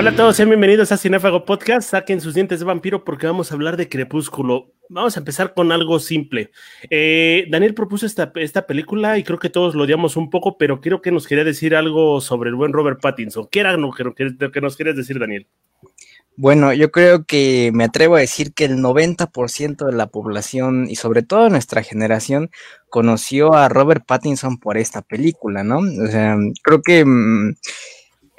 Hola a todos, sean bienvenidos a Cinefago Podcast. Saquen sus dientes de vampiro porque vamos a hablar de Crepúsculo. Vamos a empezar con algo simple. Eh, Daniel propuso esta, esta película y creo que todos lo odiamos un poco, pero creo que nos quería decir algo sobre el buen Robert Pattinson. ¿Qué era lo que, nos querías decir, Daniel? Bueno, yo creo que me atrevo a decir que el 90% de la población y sobre todo nuestra generación conoció a Robert Pattinson por esta película, ¿no? O sea, creo que mm,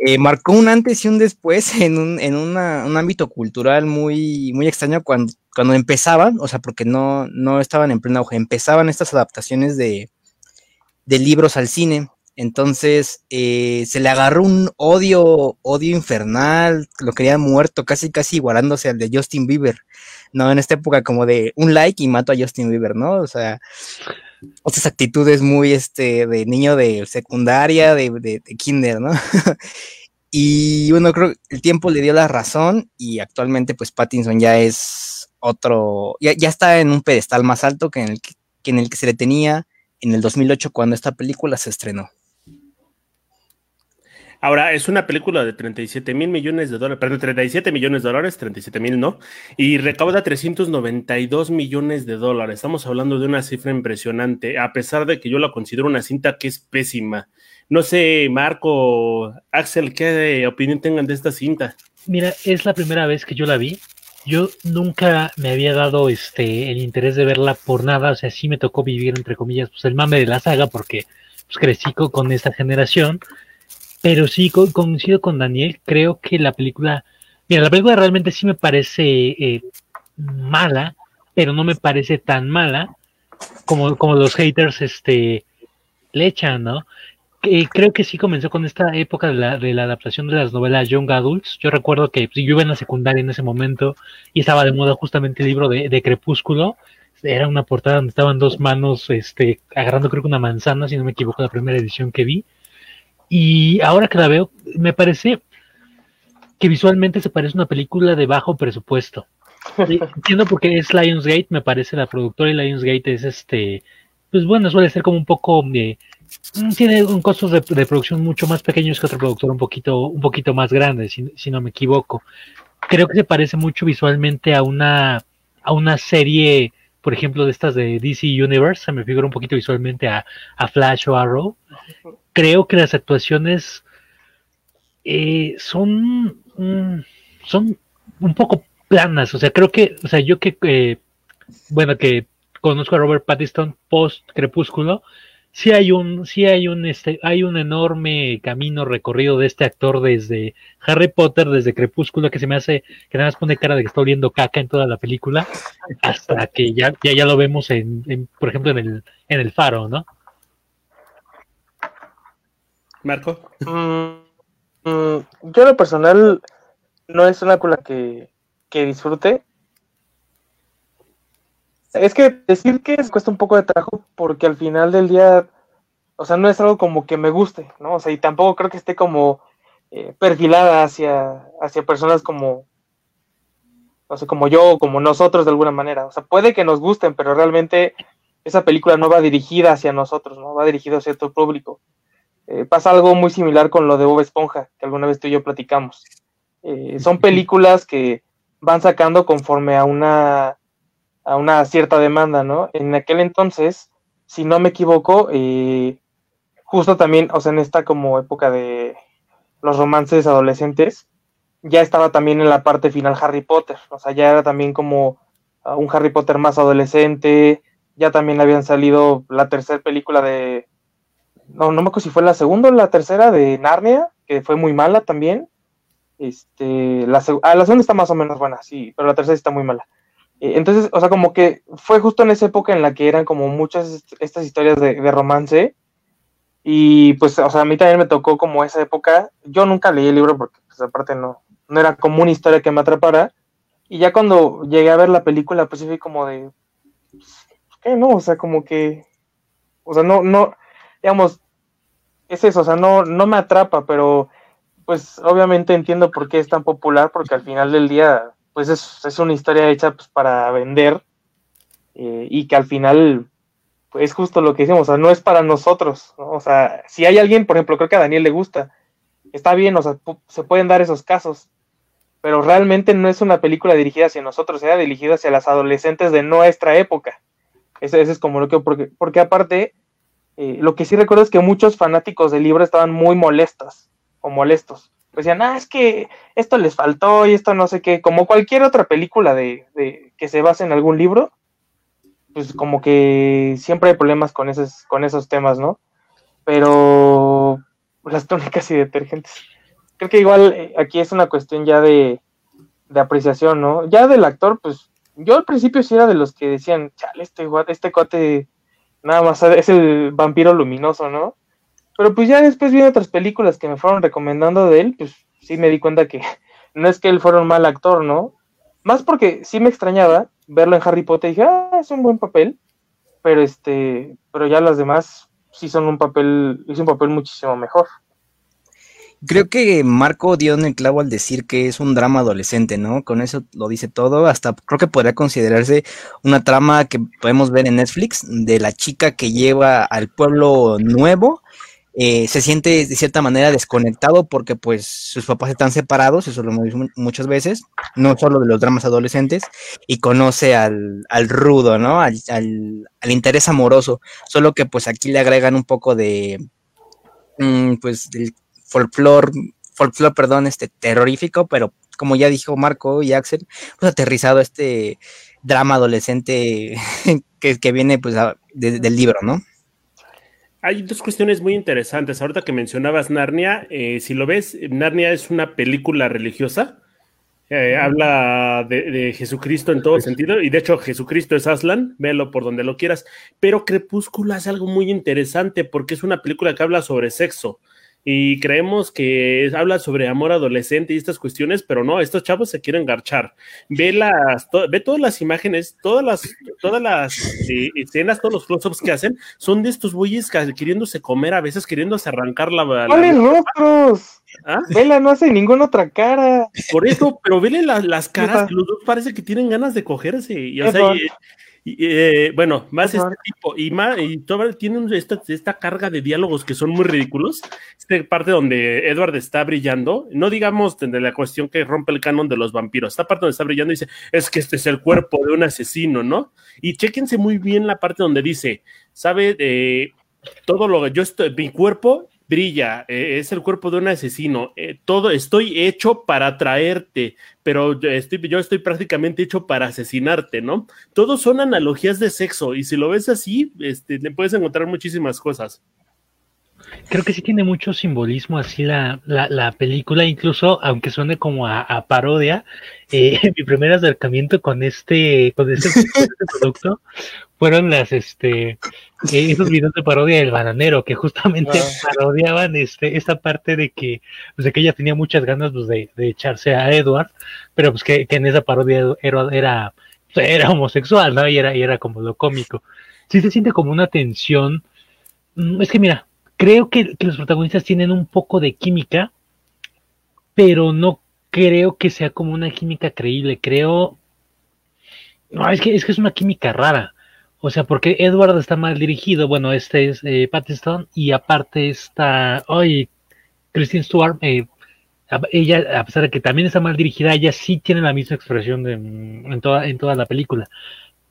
eh, marcó un antes y un después en un, en una, un ámbito cultural muy, muy extraño cuando, cuando empezaban, o sea, porque no, no estaban en plena auge, empezaban estas adaptaciones de, de libros al cine. Entonces eh, se le agarró un odio, odio infernal, lo quería muerto, casi casi igualándose al de Justin Bieber, ¿no? En esta época como de un like y mato a Justin Bieber, ¿no? O sea, otras actitudes muy este de niño de secundaria, de, de, kinder, ¿no? y bueno, creo que el tiempo le dio la razón y actualmente pues Pattinson ya es otro, ya, ya está en un pedestal más alto que en, el que, en el que se le tenía en el 2008 cuando esta película se estrenó. Ahora, es una película de 37 mil millones de dólares, perdón, 37 millones de dólares, 37 mil no, y recauda 392 millones de dólares. Estamos hablando de una cifra impresionante, a pesar de que yo la considero una cinta que es pésima. No sé, Marco, Axel, ¿qué opinión tengan de esta cinta? Mira, es la primera vez que yo la vi. Yo nunca me había dado este el interés de verla por nada, o sea, sí me tocó vivir entre comillas pues el mame de la saga porque pues, crecí con esta generación pero sí, coincido con Daniel, creo que la película, mira, la película realmente sí me parece eh, mala, pero no me parece tan mala como, como los haters este, le echan, ¿no? Creo que sí comenzó con esta época de la, adaptación de las novelas Young Adults. Yo recuerdo que pues, yo iba en la secundaria en ese momento y estaba de moda justamente el libro de, Crepúsculo. Era una portada donde estaban dos manos este, agarrando creo que una manzana, si no me equivoco, la primera edición que vi. Y ahora que la veo, me parece que visualmente se parece a una película de bajo presupuesto. Entiendo porque es Lionsgate, me parece la productora y Lionsgate es este, pues bueno, suele ser como un poco mm, tiene un costos de, producción mucho más pequeños que otro productor un poquito, un poquito más grande, si, si, no me equivoco. Creo que se parece mucho visualmente a una, a una serie, por ejemplo, de estas de DC Universe, se me figura un poquito visualmente a, a Flash o Arrow creo que las actuaciones eh, son, son un poco planas. O sea, creo que, o sea, yo que, eh, bueno, que conozco a Robert Pattinson post Crepúsculo, sí hay un, sí hay un, este, hay un enorme camino recorrido de este actor desde Harry Potter, desde Crepúsculo, que se me hace, que nada más pone cara de que está oliendo caca en toda la película, hasta que ya, ya, ya lo vemos en, en, por ejemplo, en el, en el faro, ¿no? Marco. Mm, mm, yo lo personal no es una película que, que disfrute. Es que decir que cuesta un poco de trabajo porque al final del día, o sea, no es algo como que me guste, ¿no? O sea, y tampoco creo que esté como eh, perfilada hacia, hacia personas como, o sea, como yo, como nosotros de alguna manera. O sea, puede que nos gusten, pero realmente esa película no va dirigida hacia nosotros, ¿no? Va dirigida hacia otro público. Eh, pasa algo muy similar con lo de Bob Esponja, que alguna vez tú y yo platicamos. Eh, son películas que van sacando conforme a una, a una cierta demanda, ¿no? En aquel entonces, si no me equivoco, eh, justo también, o sea, en esta como época de los romances adolescentes, ya estaba también en la parte final Harry Potter, o sea, ya era también como un Harry Potter más adolescente, ya también habían salido la tercera película de no, no me acuerdo si fue la segunda o la tercera de Narnia, que fue muy mala también. Este, la, ah, la segunda está más o menos buena, sí, pero la tercera está muy mala. Eh, entonces, o sea, como que fue justo en esa época en la que eran como muchas estas historias de, romance. Y pues, o sea, a mí también me tocó como esa época. Yo nunca leí el libro porque, pues, aparte no, no era como una historia que me atrapara. Y ya cuando llegué a ver la película, pues sí fui como de. Pues, ¿Qué no? O sea, como que. O sea, no, no, digamos, es eso, o sea, no, no me atrapa, pero pues obviamente entiendo por qué es tan popular, porque al final del día, pues es, una historia hecha pues, para vender eh, y que al final pues, es justo lo que decimos, o sea, no es para nosotros, o sea, si hay alguien, por ejemplo, creo que a Daniel le gusta, está bien, o sea, se pueden dar esos casos, pero realmente no es una película dirigida hacia nosotros, era dirigida hacia las adolescentes de nuestra época. Ese, es como lo que, porque, porque aparte, eh, lo que sí recuerdo es que muchos fanáticos del libro estaban muy molestas o molestos. Decían, ah, es que esto les faltó y esto no sé qué, como cualquier otra película de, de que se base en algún libro, pues como que siempre hay problemas con esos, con esos temas, ¿no? Pero las tónicas y detergentes creo que igual eh, aquí es una cuestión ya de, apreciación, ¿no? Ya del actor, pues yo al principio sí era de los que decían, chale, este, este cuate nada más es el vampiro luminoso, ¿no? Pero pues ya después vi otras películas que me fueron recomendando de él, pues sí me di cuenta que no es que él fuera un mal actor, ¿no? Más porque sí me extrañaba verlo en Harry Potter y dije, ah, es un buen papel, pero este, pero ya las demás sí son un papel, es un papel muchísimo mejor. Creo que Marco dio en el clavo al decir que es un drama adolescente, ¿no? Con eso lo dice todo. Hasta creo que podría considerarse una trama que podemos ver en Netflix de la chica que lleva al pueblo nuevo. Eh, se siente de cierta manera desconectado porque pues sus papás están separados, eso lo hemos visto muchas veces, no solo de los dramas adolescentes, y conoce al, al rudo, ¿no? Al, al, interés amoroso, solo que pues aquí le agregan un poco de, mm, pues, del folclore, folclore, perdón, este terrorífico, pero como ya dijo Marco y Axel, pues aterrizado este drama adolescente que, viene pues del libro, ¿no? Hay dos cuestiones muy interesantes. Ahorita que mencionabas Narnia, eh, si lo ves, Narnia es una película religiosa. Eh, habla de, Jesucristo en todo sentido, y de hecho Jesucristo es Aslan, véalo por donde lo quieras, pero Crepúsculo es algo muy interesante porque es una película que habla sobre sexo, y creemos que habla sobre amor adolescente y estas cuestiones, pero no, estos chavos se quieren garchar. Ve las, ve todas las imágenes, todas las, todas las eh, escenas, todos los close-ups que hacen, son de estos bueyes queriéndose comer, a veces queriéndose arrancar la. ¿Cuáles rostros? ¿Ah? Vela no hace ninguna otra cara. Por eso, pero vele las caras, los dos parece que tienen ganas de cogerse. Y, o sea, eh, bueno, más este tipo, y más, y todo, tienen esta, esta, carga de diálogos que son muy ridículos. Esta parte donde Edward está brillando, no digamos de la cuestión que rompe el canon de los vampiros, esta parte donde está brillando dice, es que este es el cuerpo de un asesino, ¿no? Y chequense muy bien la parte donde dice, ¿sabe? Eh, todo lo que yo estoy, mi cuerpo brilla, eh, es el cuerpo de un asesino, eh, todo estoy hecho para atraerte, pero estoy, yo estoy prácticamente hecho para asesinarte, ¿no? Todos son analogías de sexo y si lo ves así, este, le puedes encontrar muchísimas cosas. Creo que sí tiene mucho simbolismo así la, la, película, incluso aunque suene como a, parodia, eh, mi primer acercamiento con este, con este, este producto fueron las este esos videos de parodia del bananero que justamente ah. parodiaban este esta parte de que pues de que ella tenía muchas ganas pues, de, echarse a Edward pero pues que, en esa parodia era era, era homosexual no y era y era como lo cómico. Sí se siente como una tensión. Mm, es que mira creo que, los protagonistas tienen un poco de química pero no creo que sea como una química creíble creo no es que es que es una química rara o sea, porque Edward está mal dirigido, bueno, este es eh, Pattinson y aparte está, hoy Christine Stewart, eh, ella, a pesar de que también está mal dirigida, ella sí tiene la misma expresión en, toda, en toda la película.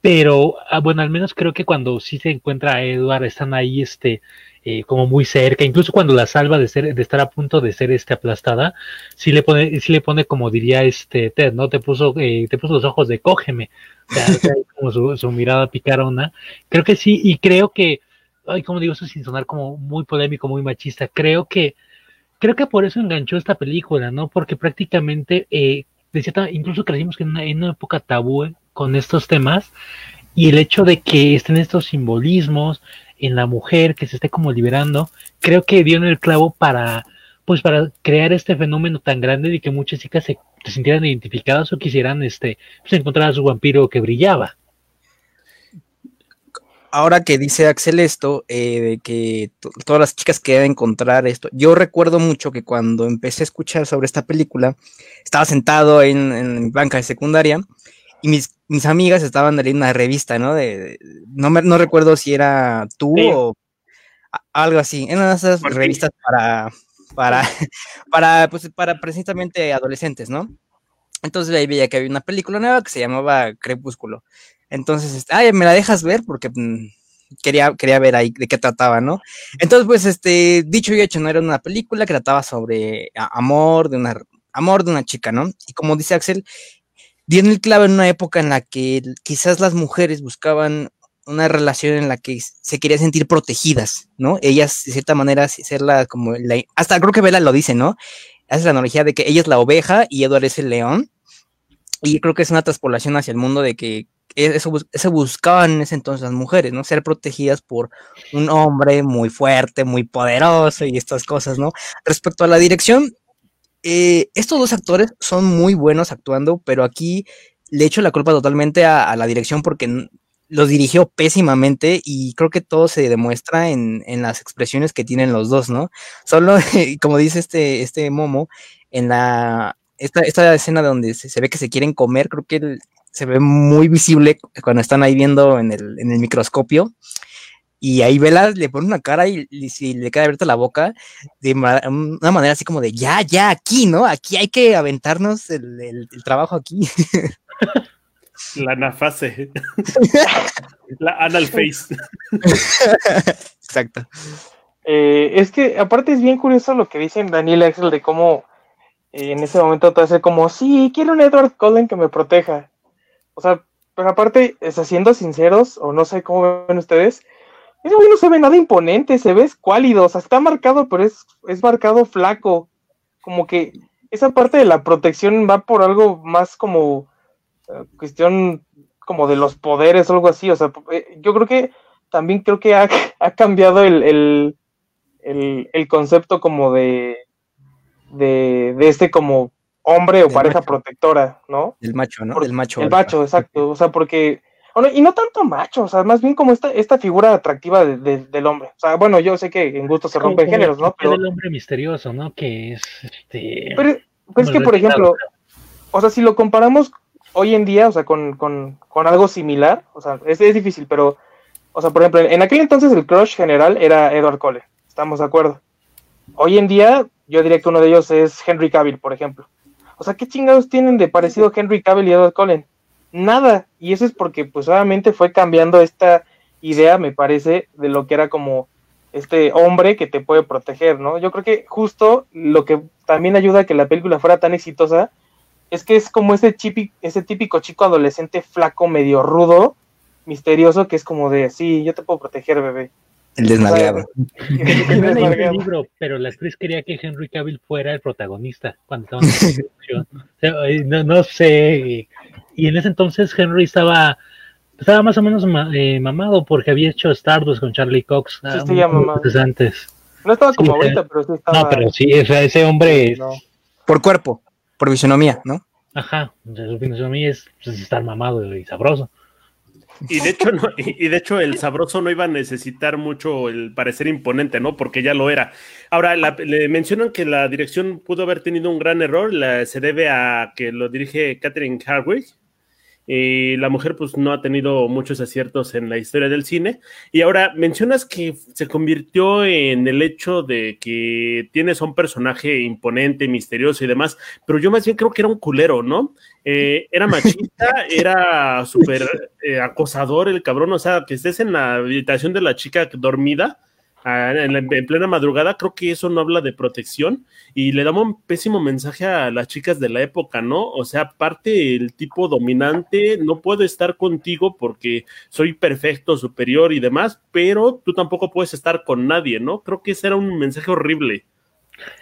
Pero, ah, bueno, al menos creo que cuando sí se encuentra a Edward, están ahí, este, eh, como muy cerca, incluso cuando la salva de ser, de estar a punto de ser este aplastada, sí le pone, sí le pone como diría este Ted, ¿no? Te puso, eh, te puso los ojos de cógeme, o sea, como su, mirada picarona. Creo que sí, y creo que, ay, como digo eso sin sonar como muy polémico, muy machista, creo que, creo que por eso enganchó esta película, ¿no? Porque prácticamente, eh, de incluso crecimos en una, en una época tabú con estos temas, y el hecho de que estén estos simbolismos, en la mujer que se esté como liberando, creo que dio en el clavo para, pues para crear este fenómeno tan grande de que muchas chicas se, sintieran identificadas o quisieran este, pues, encontrar a su vampiro que brillaba. Ahora que dice Axel esto, eh, de que todas las chicas querían encontrar esto, yo recuerdo mucho que cuando empecé a escuchar sobre esta película, estaba sentado en, en banca de secundaria y mis, mis amigas estaban leyendo una revista, ¿no? De, no, me, no recuerdo si era tú o algo así. En una de esas revistas para, para, para, pues, para precisamente adolescentes, ¿no? Entonces ahí veía que había una película nueva que se llamaba Crepúsculo. Entonces, este, ay, me la dejas ver porque mm, quería, quería ver ahí de qué trataba, ¿no? Entonces, pues, este, dicho y hecho, no era una película que trataba sobre amor de una, amor de una chica, ¿no? Y como dice Axel, dio el clave en una época en la que quizás las mujeres buscaban una relación en la que se querían sentir protegidas, ¿no? Ellas, de cierta manera, serla como hasta creo que Vela lo dice, ¿no? Hace la analogía de que ella es la oveja y Edward es el león. Y creo que es una traspolación hacia el mundo de que eso, eso, buscaban en ese entonces las mujeres, ¿no? Ser protegidas por un hombre muy fuerte, muy poderoso y estas cosas, ¿no? Respecto a la dirección, eh, estos dos actores son muy buenos actuando, pero aquí le echo la culpa totalmente a, la dirección porque los dirigió pésimamente y creo que todo se demuestra en, las expresiones que tienen los dos, ¿no? Solo, como dice este, este Momo, en la esta, esta escena donde se, ve que se quieren comer, creo que se ve muy visible cuando están ahí viendo en el, en el microscopio y ahí Vela le pone una cara y, si le queda abierta la boca de una manera así como de ya, ya, aquí, ¿no? Aquí hay que aventarnos el, trabajo aquí. La anafase. la anal face. Exacto. Eh, es que aparte es bien curioso lo que dicen Daniel Axel de cómo eh, en ese momento te hace como, sí, quiero un Edward Cullen que me proteja. O sea, pero aparte, siendo sinceros, o no sé cómo ven ustedes, ese güey no se ve nada imponente, se ve escuálido, o sea, está marcado, pero es, es marcado flaco. Como que esa parte de la protección va por algo más como eh, cuestión como de los poderes o algo así. O sea, eh, yo creo que también creo que ha, cambiado el, concepto como de, de, de, este como hombre o pareja protectora, ¿no? El macho, ¿no? el macho. El macho, exacto. O sea, porque y no tanto macho, o sea, más bien como esta, esta figura atractiva del hombre. O sea, bueno, yo sé que en gusto se rompen géneros, ¿no? Pero el hombre misterioso, ¿no? Que es este. Pero, es que, por ejemplo, o sea, si lo comparamos hoy en día, o sea, con, con, con algo similar, o sea, es, es, difícil, pero, o sea, por ejemplo, en aquel entonces el crush general era Edward Cole, estamos de acuerdo. Hoy en día, yo diría que uno de ellos es Henry Cavill, por ejemplo. O sea, ¿qué chingados tienen de parecido Henry Cavill y Edward Cullen? Nada. Y eso es porque pues obviamente fue cambiando esta idea, me parece, de lo que era como este hombre que te puede proteger, ¿no? Yo creo que justo lo que también ayuda a que la película fuera tan exitosa es que es como ese, chipi, ese típico chico adolescente flaco, medio rudo, misterioso, que es como de, sí, yo te puedo proteger, bebé. El desnalgado. el libro, pero la actriz quería que Henry Cavill fuera el protagonista cuando estaba en la no, no sé, y en ese entonces Henry estaba estaba más o menos eh, mamado porque había hecho Stardust con Charlie Cox sí, antes. No estaba como ahorita, pero sí estaba. No, pero sí, ese hombre. Por cuerpo, por fisonomía, ¿no? Ajá, su fisonomía es pues, estar mamado y sabroso. Y de hecho, y de hecho, el sabroso no iba a necesitar mucho el parecer imponente, ¿no? Porque ya lo era. Ahora, le mencionan que la dirección pudo haber tenido un gran error, se debe a que lo dirige Catherine Hardwick, y la mujer pues no ha tenido muchos aciertos en la historia del cine. Y ahora mencionas que se convirtió en el hecho de que tienes a un personaje imponente, misterioso y demás, pero yo más bien creo que era un culero, ¿no? Eh, era machista, era súper eh, acosador el cabrón, o sea, que estés en la habitación de la chica dormida en, plena madrugada, creo que eso no habla de protección y le damos un pésimo mensaje a las chicas de la época, ¿no? O sea, aparte el tipo dominante, no puedo estar contigo porque soy perfecto, superior y demás, pero tú tampoco puedes estar con nadie, ¿no? Creo que ese era un mensaje horrible.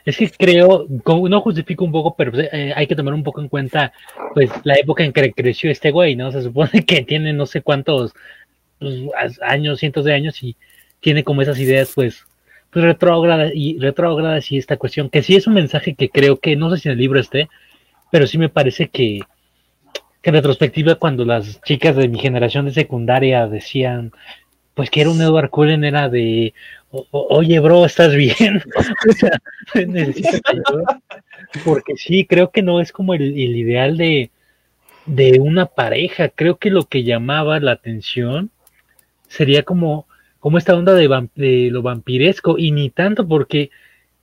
Es que creo, no justifico un poco, pero eh, hay que tomar un poco en cuenta, pues, la época en que creció este güey, ¿no? Se supone que tiene no sé cuántos pues, años, cientos de años y tiene como esas ideas, pues, pues retrógradas y retrógradas y esta cuestión, que sí es un mensaje que creo que, no sé si en el libro esté, pero sí me parece que, que en retrospectiva, cuando las chicas de mi generación de secundaria decían, pues que era un Edward Cullen, era de, oye, bro, ¿estás bien? Porque sí, creo que no es como el, el ideal de, de una pareja. Creo que lo que llamaba la atención sería como como esta onda de, lo vampiresco, y ni tanto porque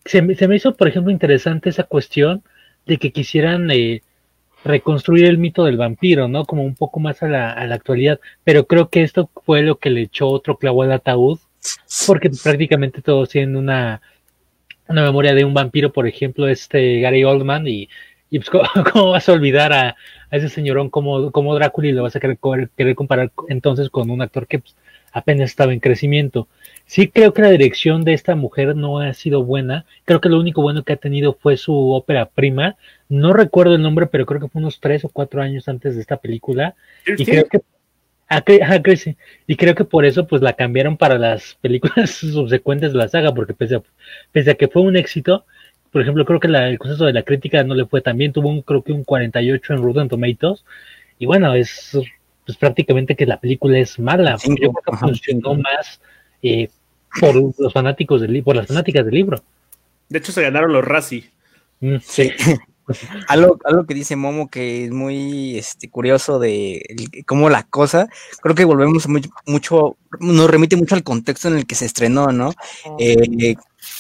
se, se, me hizo, por ejemplo, interesante esa cuestión de que quisieran, eh, reconstruir el mito del vampiro, ¿no? Como un poco más a la, a la actualidad, pero creo que esto fue lo que le echó otro clavo al ataúd, porque prácticamente todos tienen una, una memoria de un vampiro, por ejemplo, este Gary Oldman, y, pues, ¿cómo, vas a olvidar a, a ese señorón como, como Drácula y lo vas a querer, querer comparar entonces con un actor que pues, apenas estaba en crecimiento? Sí creo que la dirección de esta mujer no ha sido buena. Creo que lo único bueno que ha tenido fue su ópera prima. No recuerdo el nombre, pero creo que fue unos tres o cuatro años antes de esta película. Y creo que y creo que por eso pues la cambiaron para las películas subsecuentes de la saga, porque pese a, pese a que fue un éxito, por ejemplo, creo que la, el consenso de la crítica no le fue tan bien, tuvo un, creo que un 48 en Rotten Tomatoes, y bueno, es pues prácticamente que la película es mala, Cinco, yo creo que ajá, funcionó cinco. más eh, por los fanáticos del por las fanáticas del libro. De hecho, se ganaron los Razzie. Mm, Sí. algo, algo que dice Momo que es muy este, curioso de el- cómo la cosa, creo que volvemos muy- mucho, nos remite mucho al contexto en el que se estrenó, ¿no? Eh,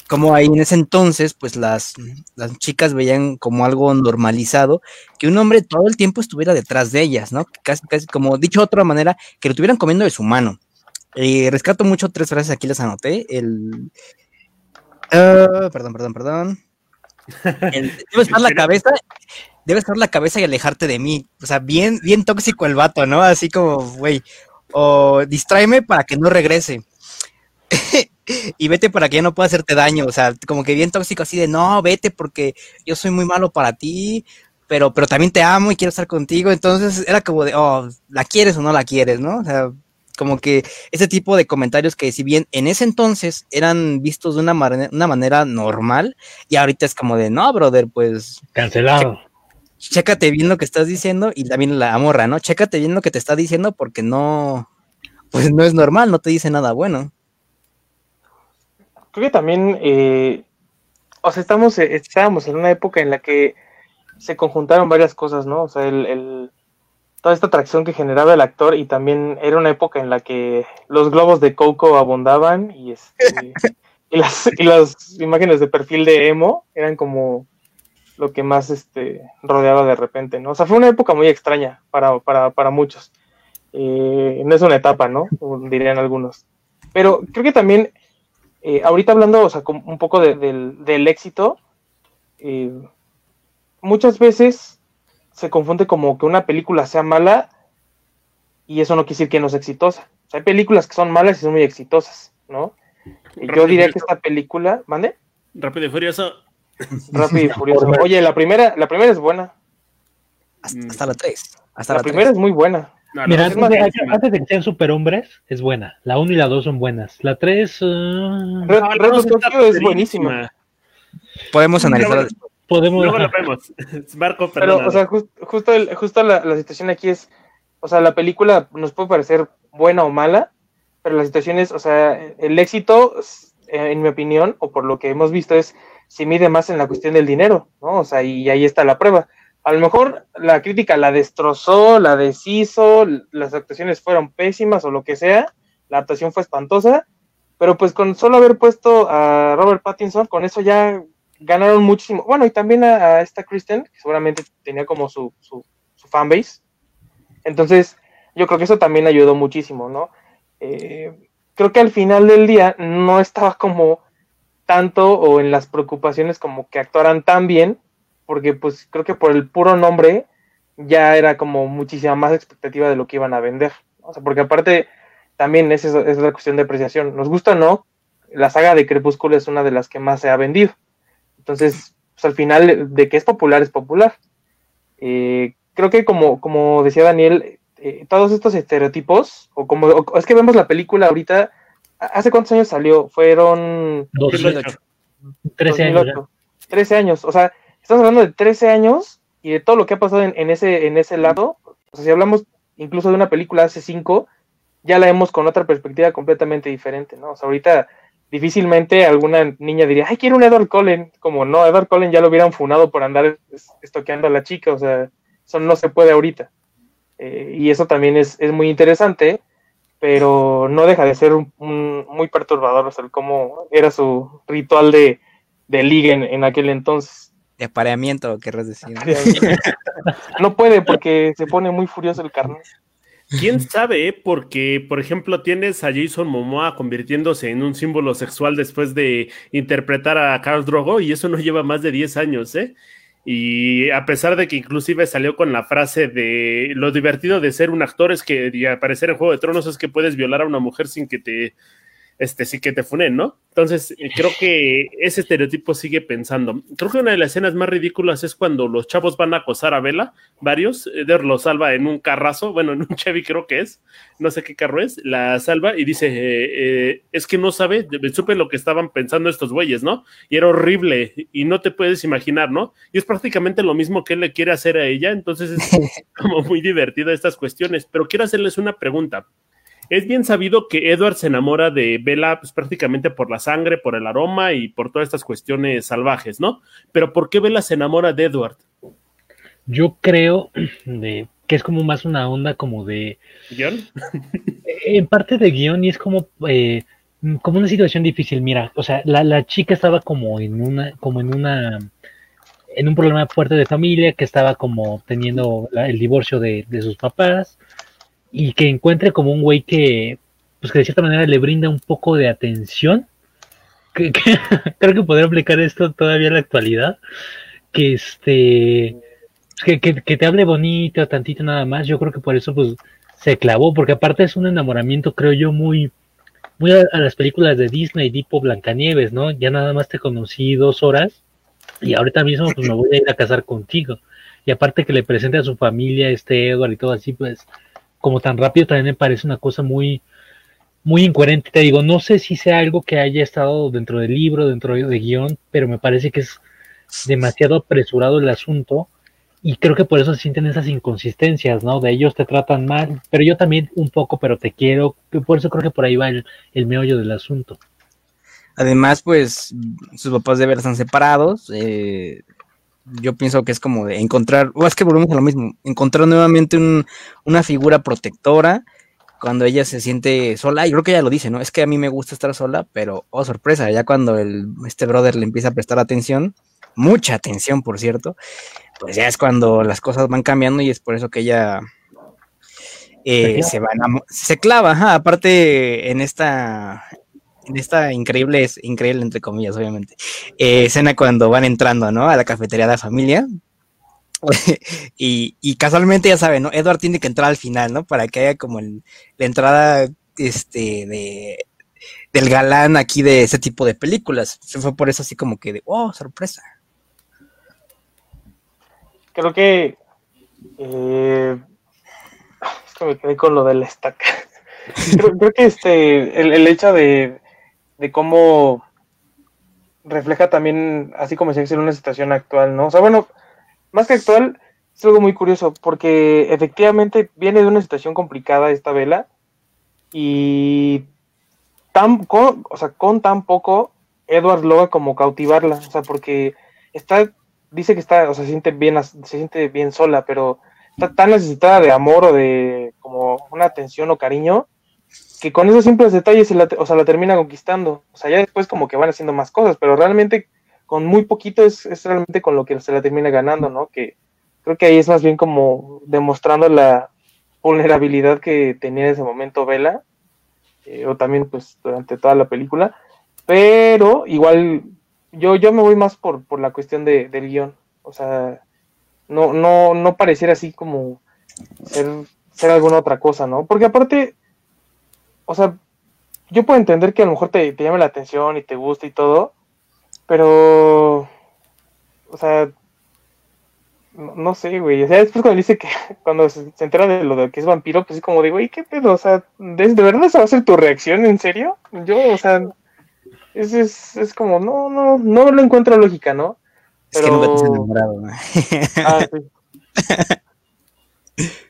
como ahí en ese entonces, pues las, las chicas veían como algo normalizado que un hombre todo el tiempo estuviera detrás de ellas, ¿no? Casi, casi como dicho de otra manera, que lo estuvieran comiendo de su mano. Eh, rescato mucho tres frases, aquí las anoté. El. Ah, perdón, perdón, perdón. El, debe estar la cabeza, debe estar la cabeza y alejarte de mí. O sea, bien, bien tóxico el vato, ¿no? Así como, güey. O distráeme para que no regrese. y vete para que ya no pueda hacerte daño. O sea, como que bien tóxico así de no, vete porque yo soy muy malo para ti, pero, pero también te amo y quiero estar contigo. Entonces era como de, oh, ¿la quieres o no la quieres, no? O sea, como que ese tipo de comentarios que si bien en ese entonces eran vistos de una, mane- una manera normal, y ahorita es como de, no, brother, pues cancelado. chécate bien lo que estás diciendo y también la morra, ¿no? Chécate bien lo que te está diciendo porque no, pues no es normal, no te dice nada bueno. Creo que también, eh, o sea, estamos, eh, estábamos en una época en la que se conjuntaron varias cosas, ¿no? O sea, el, el- toda esta atracción que generaba el actor y también era una época en la que los globos de Coco abundaban y, este, y, las, y las imágenes de perfil de emo eran como lo que más este, rodeaba de repente, ¿no? O sea, fue una época muy extraña para, para, para muchos. Eh, no es una etapa, ¿no? Como dirían algunos. Pero creo que también eh, ahorita hablando, o sea, un poco de- del, del éxito, eh, muchas veces se confunde como que una película sea mala y eso no quiere decir que no sea exitosa. O sea, hay películas que son malas y son muy exitosas, ¿no? Y yo diría que esta película, ¿mande? Rápido y Furioso. Rápido y Furioso. Oye, la primera, la primera es buena. Hasta, hasta la 3. Hasta La la, primera 3. es muy buena. No, Mira, antes de, antes de que sean superhombres, es buena. La 1 y la 2 son buenas. La 3, Red, No, Red no, Bull está Tokyo es buenísima. Podemos analizar. podemos. Luego lo vemos. Marco, Pero, o sea, jus- justo, el- justo la, la situación aquí es, o sea, la película nos puede parecer buena o mala, pero la situación es, o sea, el éxito, eh, en mi opinión, o por lo que hemos visto, es se mide más en la cuestión del dinero, ¿no? O sea, y ahí está la prueba. A lo mejor la crítica la destrozó, la deshizo, las actuaciones fueron pésimas o lo que sea, la actuación fue espantosa, pero pues con solo haber puesto a Robert Pattinson, con eso ya ganaron muchísimo. Bueno, y también a, esta Kristen, que seguramente tenía como su, su, su fanbase. Entonces, yo creo que eso también ayudó muchísimo, ¿no? Eh, creo que al final del día no estaba como tanto o en las preocupaciones como que actuaran tan bien, porque pues creo que por el puro nombre ya era como muchísima más expectativa de lo que iban a vender. O sea, porque aparte también es, eso, es la cuestión de apreciación. Nos gusta o no, la saga de Crepúsculo es una de las que más se ha vendido. Entonces, pues al final, de que es popular, es popular. Eh, creo que como, como decía Daniel, eh, todos estos estereotipos, o como o- es que vemos la película ahorita, ¿hace cuántos años salió? Fueron 2008, 13 años. 2008. 13 años. O sea, estamos hablando de 13 años y de todo lo que ha pasado en, ese, en ese lado. O sea, si hablamos incluso de una película hace 5, ya la vemos con otra perspectiva completamente diferente, ¿no? O sea, ahorita difícilmente alguna niña diría, ay, quiero un Edward Cullen. Como no, Edward Cullen ya lo hubieran funado por andar es- estoqueando a la chica, o sea, eso no se puede ahorita. Eh, y eso también es, es muy interesante, pero no deja de ser un, muy perturbador, o sea, cómo era su ritual de, de liga en aquel entonces. De apareamiento, querrás decir. No puede porque se pone muy furioso el carne. ¿Quién sabe? Porque, por ejemplo, tienes a Jason Momoa convirtiéndose en un símbolo sexual después de interpretar a Carl Drogo y eso no lleva más de 10 años, ¿eh? Y a pesar de que inclusive salió con la frase de lo divertido de ser un actor es que aparecer en Juego de Tronos es que puedes violar a una mujer sin que te este, sí que te funen, ¿no? Entonces, creo que ese estereotipo sigue pensando. Creo que una de las escenas más ridículas es cuando los chavos van a acosar a Vela, varios, Eder lo salva en un carrazo, bueno, en un Chevy creo que es, no sé qué carro es, la salva y dice, eh, eh, es que no sabe, supe lo que estaban pensando estos güeyes, ¿no? Y era horrible y no te puedes imaginar, ¿no? Y es prácticamente lo mismo que él le quiere hacer a ella, entonces es como muy divertida estas cuestiones, pero quiero hacerles una pregunta. Es bien sabido que Edward se enamora de Bella pues, prácticamente por la sangre, por el aroma y por todas estas cuestiones salvajes, ¿no? Pero ¿por qué Bella se enamora de Edward? Yo creo de, que es como más una onda como de... ¿Guión? en parte de guion y es como... Eh, como una situación difícil, mira, o sea, la, chica estaba como en una, como en una, en un problema fuerte de familia, que estaba como teniendo el divorcio de, de sus papás, y que encuentre como un güey que, pues que de cierta manera le brinda un poco de atención. Creo que podría aplicar esto todavía en la actualidad. Que este, que, que, te hable bonito, tantito nada más. Yo creo que por eso pues se clavó, porque aparte es un enamoramiento, creo yo, muy, muy a, las películas de Disney tipo Blancanieves, ¿no? Ya nada más te conocí dos horas y ahorita mismo pues me voy a ir a casar contigo. Y aparte que le presente a su familia este Edward y todo así, pues como tan rápido también me parece una cosa muy, muy incoherente. Te digo, no sé si sea algo que haya estado dentro del libro, dentro de guion, pero me parece que es demasiado apresurado el asunto y creo que por eso se sienten esas inconsistencias, ¿no? De ellos te tratan mal, pero yo también un poco, pero te quiero, por eso creo que por ahí va el, meollo del asunto. Además, pues sus papás de ver están separados, eh, yo pienso que es como de encontrar, o es que volvemos a lo mismo, encontrar nuevamente una figura protectora cuando ella se siente sola, y creo que ella lo dice, ¿no? Es que a mí me gusta estar sola, pero, oh, sorpresa, ya cuando el, este brother le empieza a prestar atención, mucha atención, por cierto, pues ya es cuando las cosas van cambiando y es por eso que ella eh, se va se clava, aparte en esta, en esta increíble, es increíble entre comillas, obviamente, eh, escena cuando van entrando, ¿no? A la cafetería de la familia. y, casualmente ya saben, ¿no? Edward tiene que entrar al final, ¿no? Para que haya como la entrada, este, de, del galán aquí de ese tipo de películas. Se fue por eso así como que de, oh, sorpresa. Creo que, eh, es que me quedé con lo de la estaca. creo, que este, el hecho de, de cómo refleja también, así como se dice, una situación actual, ¿no? O sea, bueno, más que actual, es algo muy curioso, porque efectivamente viene de una situación complicada esta vela, y tan, con, o sea, con tan poco, Edward logra como cautivarla, o sea, porque está, dice que está, o sea, se siente bien, se siente bien sola, pero está tan necesitada de amor o de como una atención o cariño, que con esos simples detalles se la, o sea, la termina conquistando. O sea, ya después como que van haciendo más cosas, pero realmente con muy poquito es, es realmente con lo que se la termina ganando, ¿no? Que creo que ahí es más bien como demostrando la vulnerabilidad que tenía en ese momento Vela, eh, o también pues durante toda la película, pero igual yo, yo me voy más por, por la cuestión de, del guion, o sea, no, no, no pareciera así como ser, ser alguna otra cosa, ¿no? Porque aparte, o sea, yo puedo entender que a lo mejor te, te llame la atención y te gusta y todo, pero, o sea, no, sé, güey. O sea, después cuando dice que cuando se, entera de lo de que es vampiro, pues es como de, güey, ¿qué pedo? O sea, ¿de, verdad esa va a ser tu reacción? ¿En serio? Yo, o sea, es, es, es como, no, no, no lo encuentro lógica, ¿no? Es que nunca te has enamorado, Ah, sí.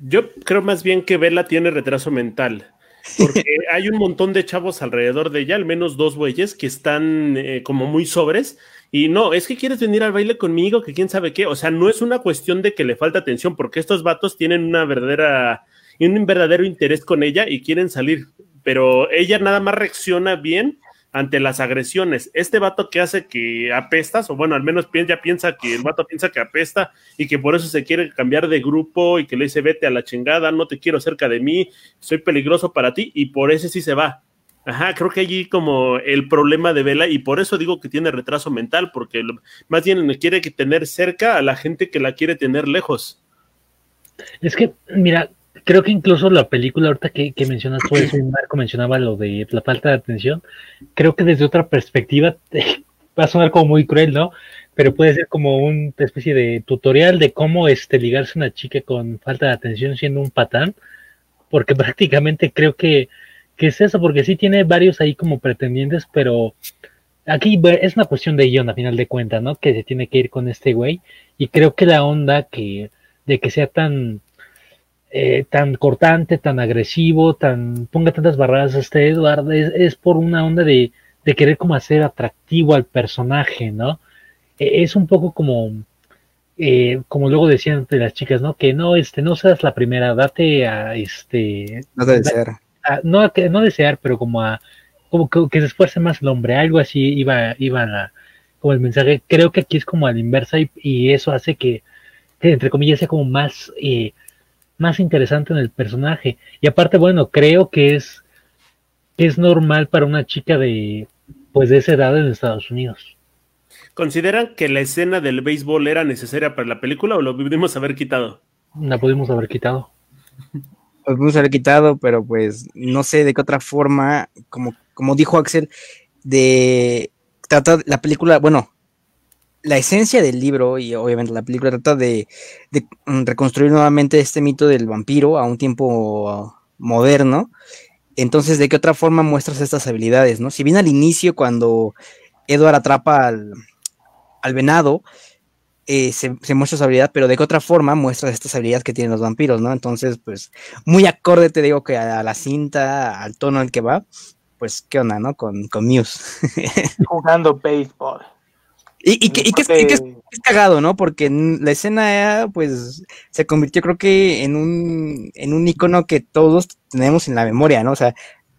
Yo creo más bien que Vela tiene retraso mental. Porque hay un montón de chavos alrededor de ella, al menos dos güeyes, que están eh, como muy sobres. Y no, es que quieres venir al baile conmigo, que quién sabe qué. O sea, no es una cuestión de que le falta atención, porque estos vatos tienen una verdadera, un verdadero interés con ella y quieren salir. Pero ella nada más reacciona bien ante las agresiones. Este vato que hace que apestas, o bueno, al menos ya piensa que el vato piensa que apesta y que por eso se quiere cambiar de grupo y que le dice vete a la chingada, no te quiero cerca de mí, soy peligroso para ti y por eso sí se va. Ajá, creo que allí como el problema de Vela y por eso digo que tiene retraso mental, porque más bien quiere tener cerca a la gente que la quiere tener lejos. Es que, mira, creo que incluso la película ahorita que, que mencionas tú eso Marco mencionaba lo de la falta de atención, creo que desde otra perspectiva va a sonar como muy cruel, ¿no? Pero puede ser como una especie de tutorial de cómo este, ligarse a una chica con falta de atención siendo un patán, porque prácticamente creo que, que es eso, porque sí tiene varios ahí como pretendientes, pero aquí es una cuestión de guion a final de cuentas, ¿no? Que se tiene que ir con este güey, y creo que la onda que de que sea tan eh, tan cortante, tan agresivo, tan ponga tantas barradas a este Edward, es, por una onda de, de, querer como hacer atractivo al personaje, ¿no? E, es un poco como, eh, como luego decían de las chicas, ¿no? Que no, este, no seas la primera, date a, este... No desear. no, no desear, pero como a, como que, se esfuerce más el hombre, algo así iba, iba como el mensaje. Creo que aquí es como a la inversa y, eso hace que, que, entre comillas, sea como más... Eh, más interesante en el personaje. Y aparte, bueno, creo que es, es normal para una chica de, pues de esa edad en Estados Unidos. ¿Consideran que la escena del béisbol era necesaria para la película o lo pudimos haber quitado? La pudimos haber quitado. Lo pudimos haber quitado, pero pues no sé de qué otra forma, como, como dijo Axel, de tratar la película, bueno, la esencia del libro y obviamente la película trata de, mm, reconstruir nuevamente este mito del vampiro a un tiempo moderno. Entonces, ¿de qué otra forma muestras estas habilidades? ¿no? Si bien al inicio, cuando Edward atrapa al, venado, eh, se, muestra su habilidad, pero de qué otra forma muestras estas habilidades que tienen los vampiros, ¿no? Entonces, pues, muy acorde te digo que a, la cinta, al tono al que va, pues, ¿qué onda, no? Con, con Muse. Jugando béisbol. Y, que, es, cagado, ¿no? Porque la escena, pues, se convirtió, creo que, en un, en un icono que todos tenemos en la memoria, ¿no? O sea,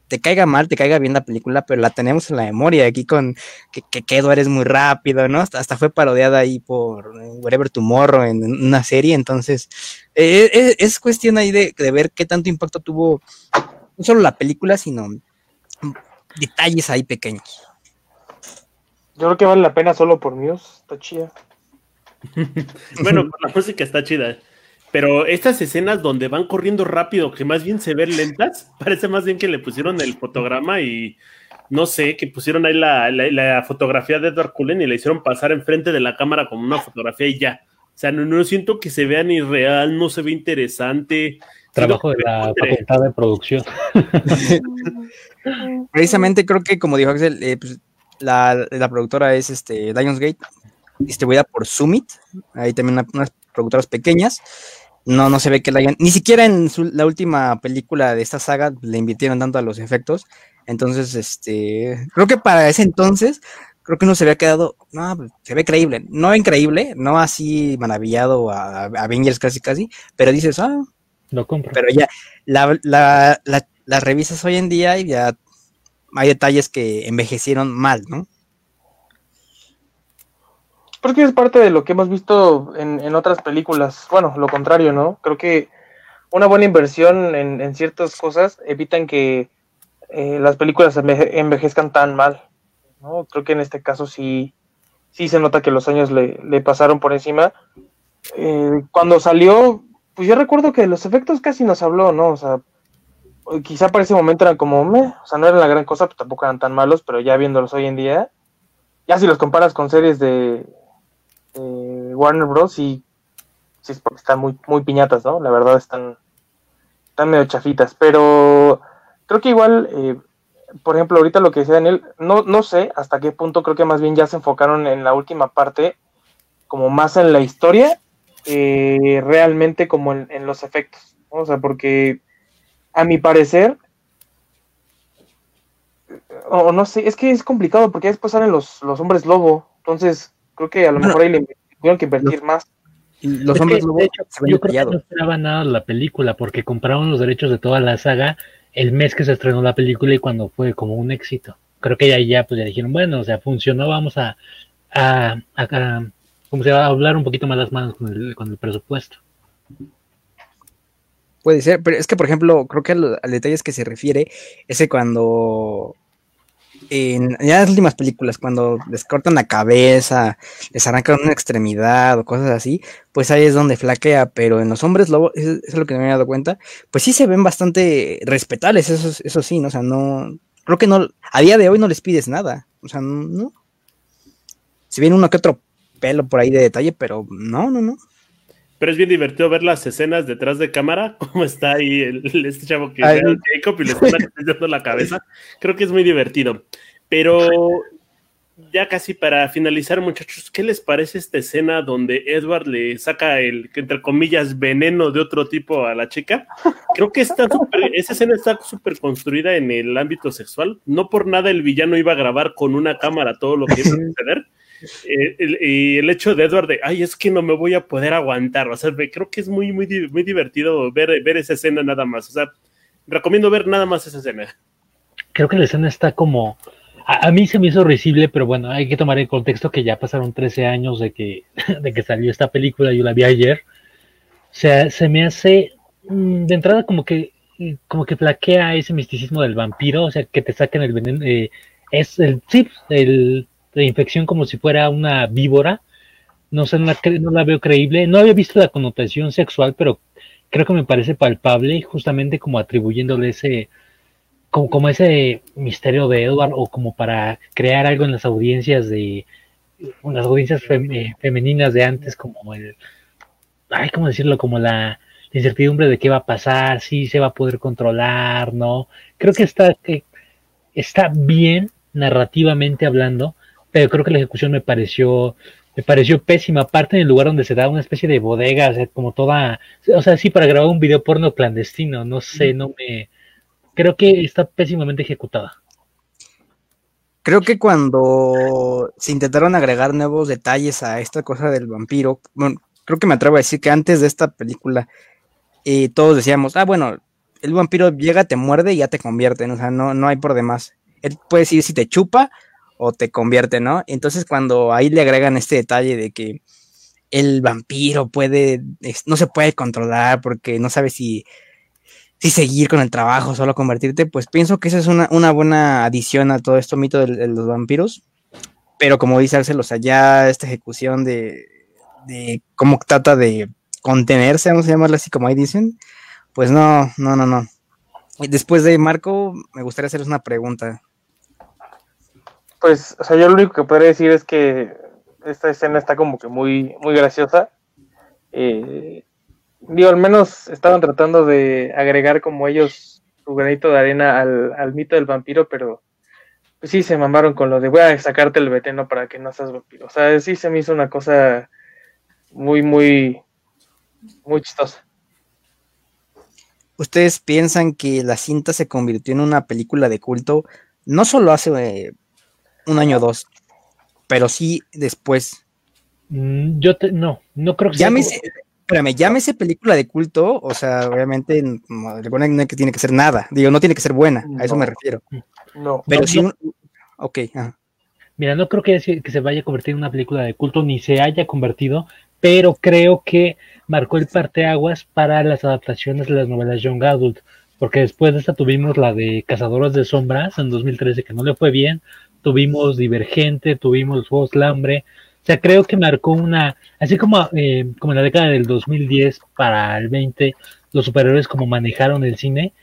te caiga mal, te caiga bien la película, pero la tenemos en la memoria. Aquí con que, que, Edward es muy rápido, ¿no? Hasta, fue parodiada ahí por Whatever Tomorrow en, una serie. Entonces, eh, eh, es, cuestión ahí de, de, ver qué tanto impacto tuvo no solo la película, sino detalles ahí pequeños. Yo creo que vale la pena solo por Muse, está chida. bueno, la música está chida. Pero estas escenas donde van corriendo rápido, que más bien se ven lentas, parece más bien que le pusieron el fotograma y no sé, que pusieron ahí la, fotografía de Edward Cullen y le hicieron pasar enfrente de la cámara como una fotografía y ya. O sea, no, siento que se vea ni real, no se ve interesante. Trabajo de la facultad de producción. Precisamente creo que, como dijo Axel, eh, pues, la, productora es este, Lionsgate, distribuida por Summit. Hay también unas productoras pequeñas. No, no se ve que la hayan. Ni siquiera en la última película de esta saga le invirtieron tanto a los efectos. Entonces, este. Creo que para ese entonces, creo que no se había quedado. No, se ve creíble. No increíble, no así maravillado a, Avengers casi casi. Pero dices, ah. Lo compro. Pero ya, la, la, la, las revisas hoy en día y ya hay detalles que envejecieron mal, ¿no? Porque es parte de lo que hemos visto en, otras películas. Bueno, lo contrario, ¿no? Creo que una buena inversión en, ciertas cosas evitan que eh, las películas envejezcan tan mal. ¿no? Creo que en este caso sí, sí se nota que los años le, pasaron por encima. Eh, cuando salió, pues yo recuerdo que los efectos casi nos habló, ¿no? O sea, quizá para ese momento eran como, o sea, no eran la gran cosa, pero tampoco eran tan malos, pero ya viéndolos hoy en día, ya si los comparas con series de, Warner Bros. y sí es porque están muy, muy piñatas, ¿no? La verdad están, están medio chafitas, pero creo que igual, eh, por ejemplo, ahorita lo que decía Daniel, no, no sé hasta qué punto creo que más bien ya se enfocaron en la última parte, como más en la historia, eh, realmente como en, en los efectos, ¿no? o sea, porque a mi parecer, o no sé, es que es complicado porque después salen los, los hombres lobo, entonces creo que a lo mejor ahí le tuvieron que invertir más. Los hombres lobo yo creo que no esperaba nada la película porque compraron los derechos de toda la saga el mes que se estrenó la película y cuando fue como un éxito. creo que ahí ya, pues ya dijeron, bueno, o sea, funcionó, vamos a, a, a, ¿cómo se va a hablar un poquito más las manos con el, con el presupuesto. Puede ser, pero es que, por ejemplo, creo que al, al detalles que se refiere es que cuando en las últimas películas, cuando les cortan la cabeza, les arrancan una extremidad o cosas así, pues ahí es donde flaquea, pero en los hombres lobo, eso es lo que me he dado cuenta, pues sí se ven bastante respetables, eso, eso sí, ¿no? O sea, no, creo que no, a día de hoy no les pides nada, o sea, no. Si viene uno que otro pelo por ahí de detalle, pero no, no, no. Pero es bien divertido ver las escenas detrás de cámara, cómo está ahí el, este chavo que es Jacob y le están acariciando la cabeza. Creo que es muy divertido. Pero ya casi para finalizar, muchachos, ¿qué les parece esta escena donde Edward le saca el, entre comillas, veneno de otro tipo a la chica? Creo que está super, esa escena está súper construida en el ámbito sexual. No por nada el villano iba a grabar con una cámara todo lo que iba a suceder. Eh, el, y el hecho de Edward de, ay, es que no me voy a poder aguantar. O sea, creo que es muy, muy, muy divertido ver, ver esa escena nada más. O sea, recomiendo ver nada más esa escena. Creo que la escena está como, a, a mí se me hizo risible, pero bueno, hay que tomar en contexto que ya pasaron 13 años de que, de que salió esta película, yo la vi ayer. O sea, se me hace, mm, de entrada como que, como que flaquea ese misticismo del vampiro, o sea, que te saquen el veneno, eh, es el, sí, el, la infección como si fuera una víbora. No sé, no la, no la veo creíble. No había visto la connotación sexual, pero creo que me parece palpable, justamente como atribuyéndole ese, como, como ese misterio de Edward, o como para crear algo en las audiencias de, en las audiencias eh, femeninas de antes, como el, ay, ¿cómo decirlo? Como la, la incertidumbre de qué va a pasar, si se va a poder controlar, ¿no? Creo que está, que está bien narrativamente hablando, pero creo que la ejecución me pareció, me pareció pésima, aparte en el lugar donde se da una especie de bodega, o sea, como toda, o sea, sí, para grabar un video porno clandestino, no sé, no me, creo que está pésimamente ejecutada. Creo que cuando se intentaron agregar nuevos detalles a esta cosa del vampiro, bueno, creo que me atrevo a decir que antes de esta película eh, todos decíamos, ah, bueno, el vampiro llega, te muerde y ya te convierte, o sea, no, no hay por demás. Él puede decir si te chupa o te convierte, ¿no? Entonces cuando ahí le agregan este detalle de que el vampiro puede, no se puede controlar porque no sabe si, si seguir con el trabajo, solo convertirte, pues pienso que esa es una, una buena adición a todo esto mito de, los vampiros. Pero como dice Axel, o sea, ya esta ejecución de, de cómo trata de contenerse, vamos a llamarlo así como ahí dicen, pues no, no, no, no. Después de Marco, me gustaría hacerles una pregunta. Pues, o sea, yo lo único que podría decir es que esta escena está como que muy, muy graciosa. Eh, digo, al menos estaban tratando de agregar como ellos su granito de arena al, al mito del vampiro, pero pues sí se mamaron con lo de voy a sacarte el veneno para que no seas vampiro. O sea, sí se me hizo una cosa muy, muy, muy chistosa. ¿Ustedes piensan que la cinta se convirtió en una película de culto no solo hace eh, un año o dos, pero sí después? Mm, Yo te, no, no creo que sea Llámese, espérame, llámese película de culto, o sea, obviamente no, no es que tiene que ser nada, digo, no tiene que ser buena, a eso me refiero. No. Pero No, sí, un- ok, ajá. Mira, no creo que se, que se vaya a convertir en una película de culto, ni se haya convertido, pero creo que marcó el parteaguas para las adaptaciones de las novelas Young Adult, porque después de esta tuvimos la de Cazadoras de Sombras en 2013, que no le fue bien, tuvimos Divergente, tuvimos del Hambre, o sea, creo que marcó una, así como, eh, como en la década del 2010 para el 20, los superhéroes como manejaron el cine,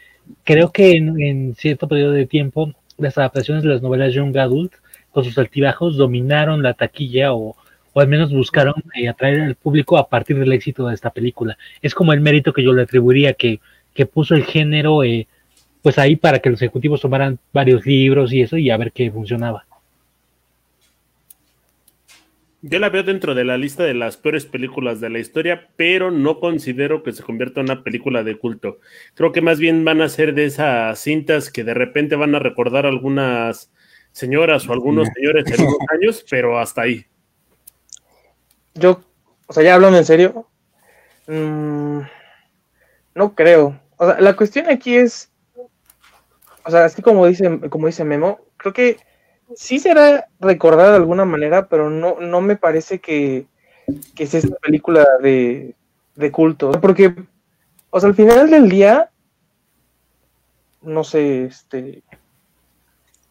creo que en, en cierto periodo de tiempo las adaptaciones de las novelas Young Adult con sus altibajos dominaron la taquilla o, o al menos buscaron eh, atraer al público a partir del éxito de esta película. Es como el mérito que yo le atribuiría que, que puso el género eh, pues ahí para que los ejecutivos tomaran varios libros y eso y a ver qué funcionaba. Yo la veo dentro de la lista de las peores películas de la historia, pero no considero que se convierta en una película de culto. Creo que más bien van a ser de esas cintas que de repente van a recordar algunas señoras o algunos señores en unos años, pero hasta ahí. Yo, o sea, ya hablando en serio, mm, no creo. O sea, la cuestión aquí es, o sea, así como dice, como dice Memo, creo que sí será recordada de alguna manera, pero no, no me parece que, que es esta película de, de culto. Porque, o sea, al final del día, no sé, este,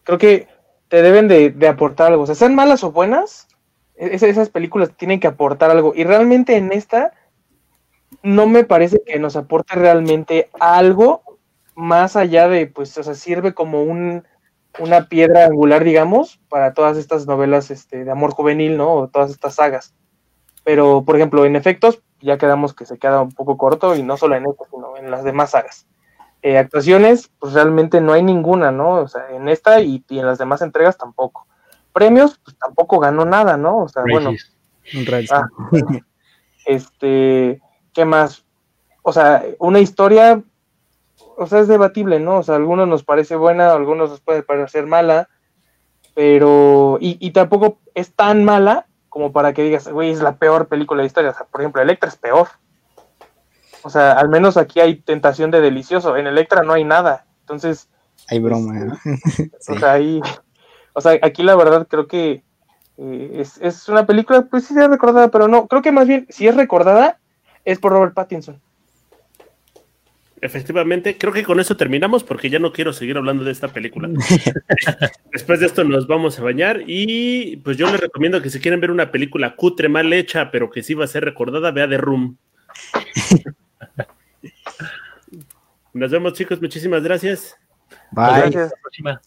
creo que te deben de, aportar algo. O sea, sean malas o buenas, es- esas películas tienen que aportar algo. Y realmente en esta, no me parece que nos aporte realmente algo más allá de, pues, o sea, sirve como un, una piedra angular, digamos, para todas estas novelas este, de amor juvenil, ¿no? O todas estas sagas. Pero, por ejemplo, en efectos, ya quedamos que se queda un poco corto, y no solo en esta, sino en las demás sagas. Eh, actuaciones, pues realmente no hay ninguna, ¿no? O sea, en esta y, y en las demás entregas tampoco. Premios, pues tampoco ganó nada, ¿no? O sea, bueno. Un rato. Ah, este, ¿qué más? O sea, una historia, o sea, es debatible, ¿no? O sea, a algunos nos parece buena, a algunos nos puede parecer mala, pero, y, y tampoco es tan mala como para que digas, güey, es la peor película de historia. O sea, por ejemplo, Electra es peor. O sea, al menos aquí hay tentación de delicioso. En Electra no hay nada. Entonces, Hay broma, ¿no? Sí. o sea, ahí, o sea, aquí la verdad creo que eh, es, es una película, pues sí es recordada, pero no, creo que más bien, si es recordada, es por Robert Pattinson. Efectivamente, creo que con eso terminamos porque ya no quiero seguir hablando de esta película. Después de esto nos vamos a bañar y pues yo les recomiendo que si quieren ver una película cutre, mal hecha, pero que sí va a ser recordada, vea The Room. Nos vemos chicos, muchísimas gracias. Bye. Gracias. Hasta la próxima.